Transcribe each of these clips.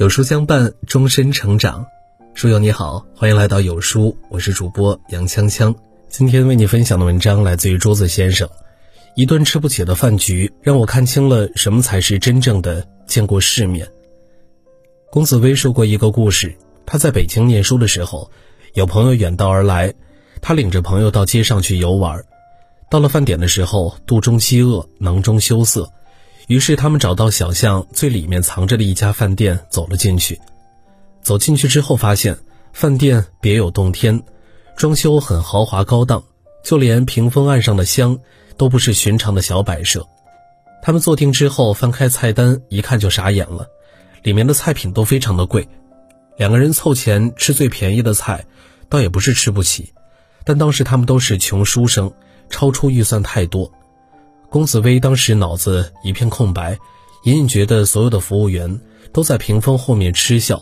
有书相伴，终身成长。书友你好，欢迎来到有书，我是主播杨锵锵。今天为你分享的文章来自于桌子先生。一顿吃不起的饭局，让我看清了什么才是真正的见过世面。公子威说过一个故事，他在北京念书的时候，有朋友远道而来，他领着朋友到街上去游玩。到了饭点的时候，肚中饥饿，囊中羞涩。于是他们找到小巷最里面藏着的一家饭店，走了进去。走进去之后，发现饭店别有洞天，装修很豪华高档，就连屏风案上的香都不是寻常的小摆设。他们坐定之后，翻开菜单，一看就傻眼了，里面的菜品都非常的贵。两个人凑钱吃最便宜的菜，倒也不是吃不起，但当时他们都是穷书生，超出预算太多。公子威当时脑子一片空白，隐隐觉得所有的服务员都在屏风后面嗤笑，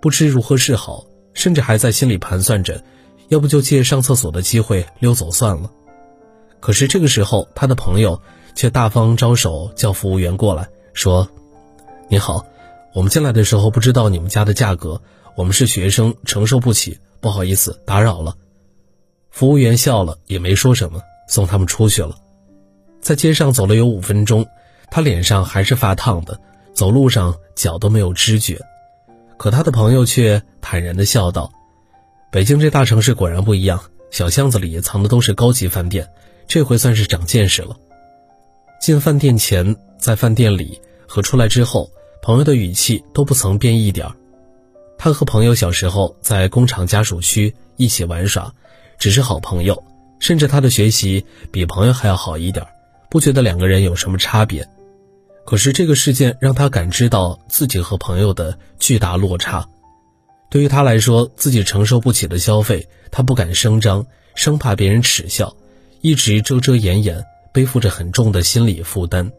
不知如何是好，甚至还在心里盘算着，要不就借上厕所的机会溜走算了。可是这个时候，他的朋友却大方招手叫服务员过来，说：“你好，我们进来的时候不知道你们家的价格，我们是学生，承受不起，不好意思打扰了。”服务员笑了，也没说什么，送他们出去了。在街上走了有五分钟，他脸上还是发烫的，走路上脚都没有知觉。可他的朋友却坦然地笑道：“北京这大城市果然不一样，小巷子里藏的都是高级饭店，这回算是长见识了。”进饭店前，在饭店里和出来之后，朋友的语气都不曾变一点儿。他和朋友小时候在工厂家属区一起玩耍，只是好朋友，甚至他的学习比朋友还要好一点。不觉得两个人有什么差别，可是这个事件让他感知到自己和朋友的巨大落差。对于他来说，自己承受不起的消费，他不敢声张，生怕别人耻笑，一直遮遮掩掩，背负着很重的心理负担。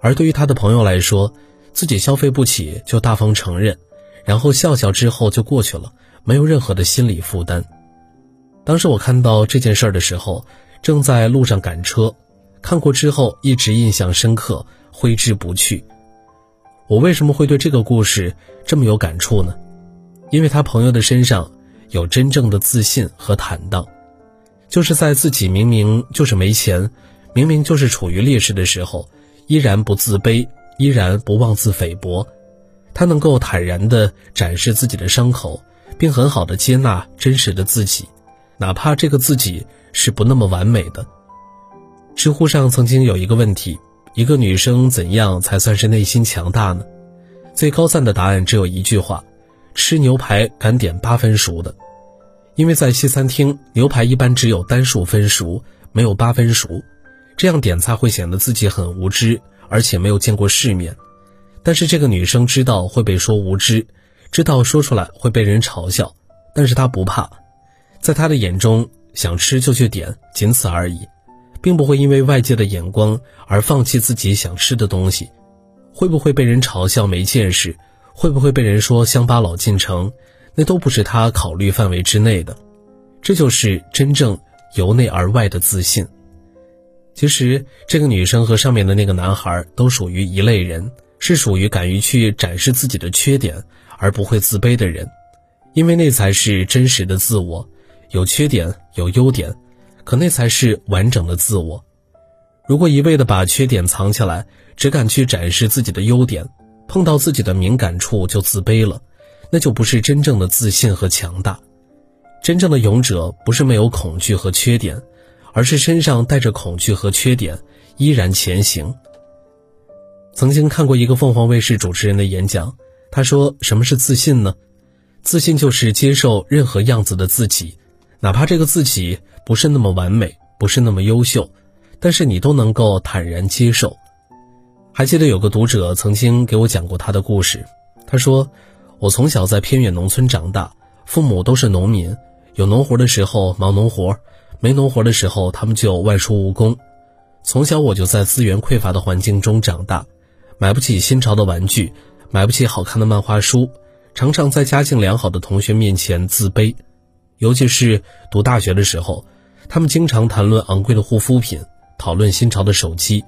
而对于他的朋友来说，自己消费不起就大方承认，然后笑笑之后就过去了，没有任何的心理负担。当时我看到这件事儿的时候，正在路上赶车。看过之后一直印象深刻，挥之不去。我为什么会对这个故事这么有感触呢？因为他朋友的身上有真正的自信和坦荡，就是在自己明明就是没钱，明明就是处于劣势的时候，依然不自卑，依然不妄自菲薄。他能够坦然地展示自己的伤口，并很好的接纳真实的自己，哪怕这个自己是不那么完美的。知乎上曾经有一个问题：一个女生怎样才算是内心强大呢？最高赞的答案只有一句话：吃牛排敢点八分熟的。因为在西餐厅，牛排一般只有单数分熟，没有八分熟，这样点菜会显得自己很无知，而且没有见过世面。但是这个女生知道会被说无知，知道说出来会被人嘲笑，但是她不怕，在她的眼中，想吃就去点，仅此而已。并不会因为外界的眼光而放弃自己想吃的东西，会不会被人嘲笑没见识，会不会被人说乡巴佬进城，那都不是他考虑范围之内的。这就是真正由内而外的自信。其实，这个女生和上面的那个男孩都属于一类人，是属于敢于去展示自己的缺点而不会自卑的人，因为那才是真实的自我，有缺点有优点。可那才是完整的自我。如果一味的把缺点藏起来，只敢去展示自己的优点，碰到自己的敏感处就自卑了，那就不是真正的自信和强大。真正的勇者不是没有恐惧和缺点，而是身上带着恐惧和缺点依然前行。曾经看过一个凤凰卫视主持人的演讲，他说：“什么是自信呢？自信就是接受任何样子的自己。”哪怕这个自己不是那么完美，不是那么优秀，但是你都能够坦然接受。还记得有个读者曾经给我讲过他的故事，他说：“我从小在偏远农村长大，父母都是农民，有农活的时候忙农活，没农活的时候他们就外出务工。从小我就在资源匮乏的环境中长大，买不起新潮的玩具，买不起好看的漫画书，常常在家境良好的同学面前自卑。”尤其是读大学的时候，他们经常谈论昂贵的护肤品，讨论新潮的手机，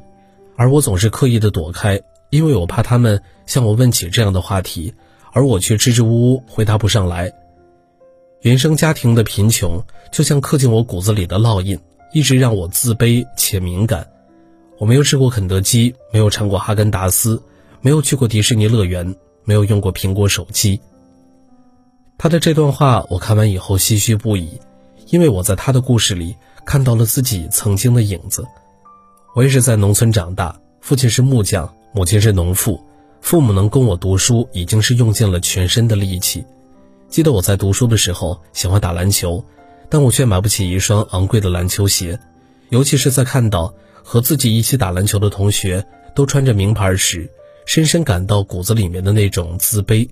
而我总是刻意的躲开，因为我怕他们向我问起这样的话题，而我却支支吾吾回答不上来。原生家庭的贫穷就像刻进我骨子里的烙印，一直让我自卑且敏感。我没有吃过肯德基，没有尝过哈根达斯，没有去过迪士尼乐园，没有用过苹果手机。他的这段话我看完以后唏嘘不已，因为我在他的故事里看到了自己曾经的影子。我也是在农村长大，父亲是木匠，母亲是农妇，父母能供我读书已经是用尽了全身的力气。记得我在读书的时候喜欢打篮球，但我却买不起一双昂贵的篮球鞋，尤其是在看到和自己一起打篮球的同学都穿着名牌时，深深感到骨子里面的那种自卑。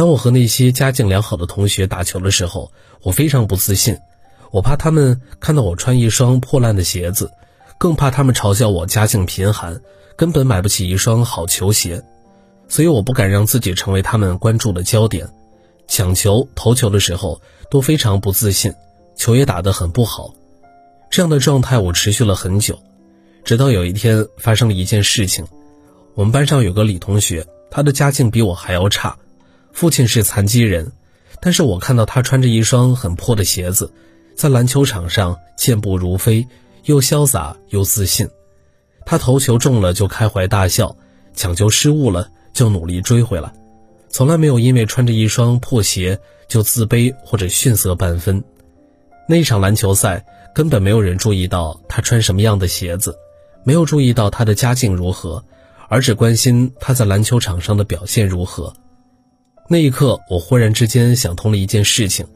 当我和那些家境良好的同学打球的时候，我非常不自信，我怕他们看到我穿一双破烂的鞋子，更怕他们嘲笑我家境贫寒，根本买不起一双好球鞋，所以我不敢让自己成为他们关注的焦点。抢球、投球的时候都非常不自信，球也打得很不好。这样的状态我持续了很久，直到有一天发生了一件事情。我们班上有个李同学，他的家境比我还要差，父亲是残疾人，但是我看到他穿着一双很破的鞋子，在篮球场上健步如飞，又潇洒又自信。他投球中了就开怀大笑，抢球失误了就努力追回来。从来没有因为穿着一双破鞋就自卑或者逊色半分。那一场篮球赛根本没有人注意到他穿什么样的鞋子，没有注意到他的家境如何，而只关心他在篮球场上的表现如何。那一刻，我忽然之间想通了一件事情：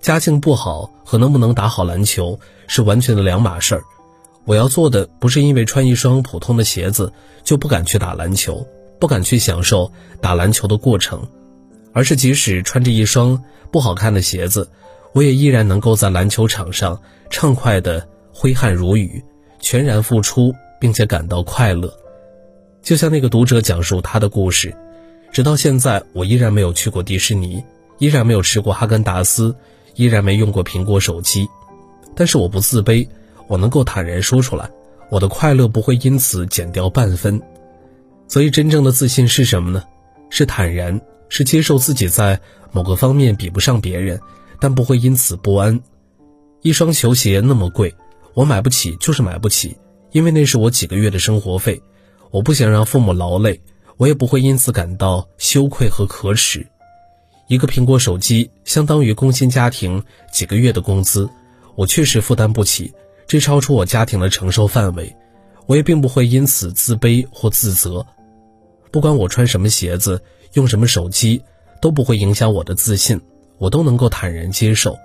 家境不好和能不能打好篮球是完全的两码事儿。我要做的不是因为穿一双普通的鞋子就不敢去打篮球。不敢去享受打篮球的过程，而是即使穿着一双不好看的鞋子，我也依然能够在篮球场上畅快地挥汗如雨，全然付出，并且感到快乐。就像那个读者讲述他的故事，直到现在，我依然没有去过迪士尼，依然没有吃过哈根达斯，依然没用过苹果手机，但是我不自卑，我能够坦然说出来，我的快乐不会因此减掉半分。所以，真正的自信是什么呢？是坦然，是接受自己在某个方面比不上别人，但不会因此不安。一双球鞋那么贵，我买不起就是买不起，因为那是我几个月的生活费，我不想让父母劳累，我也不会因此感到羞愧和可耻。一个苹果手机相当于工薪家庭几个月的工资，我确实负担不起，这超出我家庭的承受范围，我也并不会因此自卑或自责。不管我穿什么鞋子，用什么手机，都不会影响我的自信，我都能够坦然接受，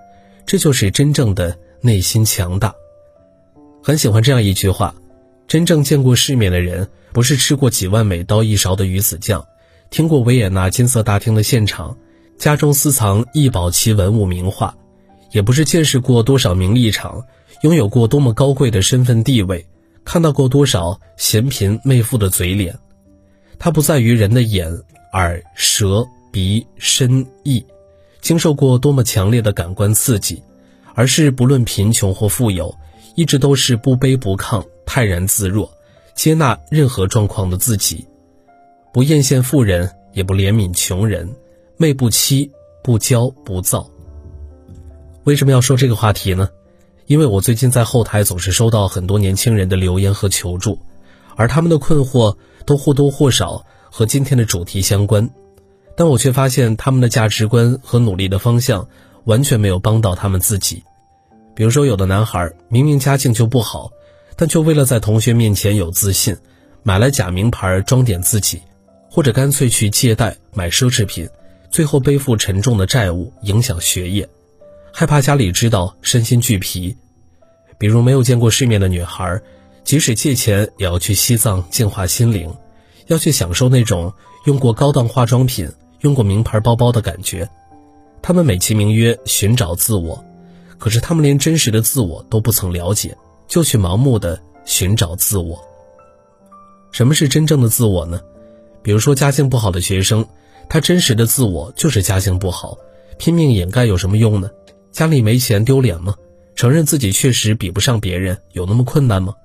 这就是真正的内心强大。很喜欢这样一句话：真正见过世面的人，不是吃过几万美刀一勺的鱼子酱，听过维也纳金色大厅的现场，家中私藏一宝齐文物名画，也不是见识过多少名利场，拥有过多么高贵的身份地位，看到过多少嫌贫媚富的嘴脸。它不在于人的眼、耳、舌、鼻、身、意，经受过多么强烈的感官刺激，而是不论贫穷或富有，一直都是不卑不亢、泰然自若，接纳任何状况的自己，不艳羡富人，也不怜悯穷人，媚不欺，不骄不躁。为什么要说这个话题呢？因为我最近在后台总是收到很多年轻人的留言和求助，而他们的困惑。都或多或少和今天的主题相关，但我却发现他们的价值观和努力的方向完全没有帮到他们自己。比如说，有的男孩明明家境就不好，但却为了在同学面前有自信，买了假名牌装点自己，或者干脆去借贷买奢侈品，最后背负沉重的债务，影响学业，害怕家里知道，身心俱疲。比如没有见过世面的女孩。即使借钱也要去西藏净化心灵，要去享受那种用过高档化妆品、用过名牌包包的感觉。他们美其名曰寻找自我，可是他们连真实的自我都不曾了解，就去盲目的寻找自我。什么是真正的自我呢？比如说家境不好的学生，他真实的自我就是家境不好，拼命掩盖有什么用呢？家里没钱丢脸吗？承认自己确实比不上别人，有那么困难吗？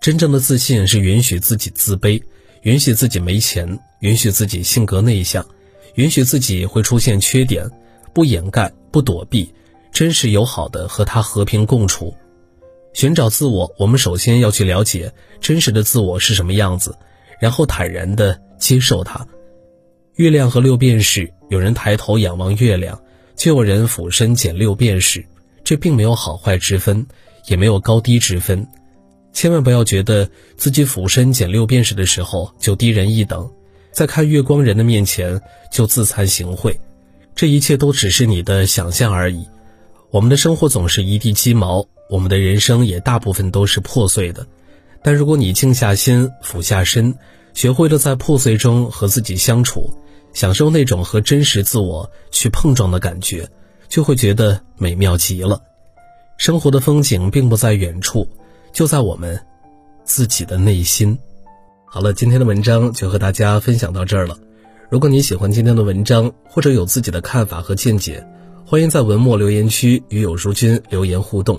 真正的自信是允许自己自卑，允许自己没钱，允许自己性格内向，允许自己会出现缺点，不掩盖，不躲避，真实友好的和他和平共处。寻找自我，我们首先要去了解真实的自我是什么样子，然后坦然地接受它。月亮和六便士，有人抬头仰望月亮，就有人俯身捡六便士，这并没有好坏之分，也没有高低之分。千万不要觉得自己俯身捡六便士的时候就低人一等，在看月光人的面前就自惭形秽，这一切都只是你的想象而已。我们的生活总是一地鸡毛。我们的人生也大部分都是破碎的，但如果你静下心、俯下身，学会了在破碎中和自己相处，享受那种和真实自我去碰撞的感觉，就会觉得美妙极了。生活的风景并不在远处，就在我们自己的内心。好了，今天的文章就和大家分享到这儿了。如果你喜欢今天的文章，或者有自己的看法和见解，欢迎在文末留言区与有书君留言互动。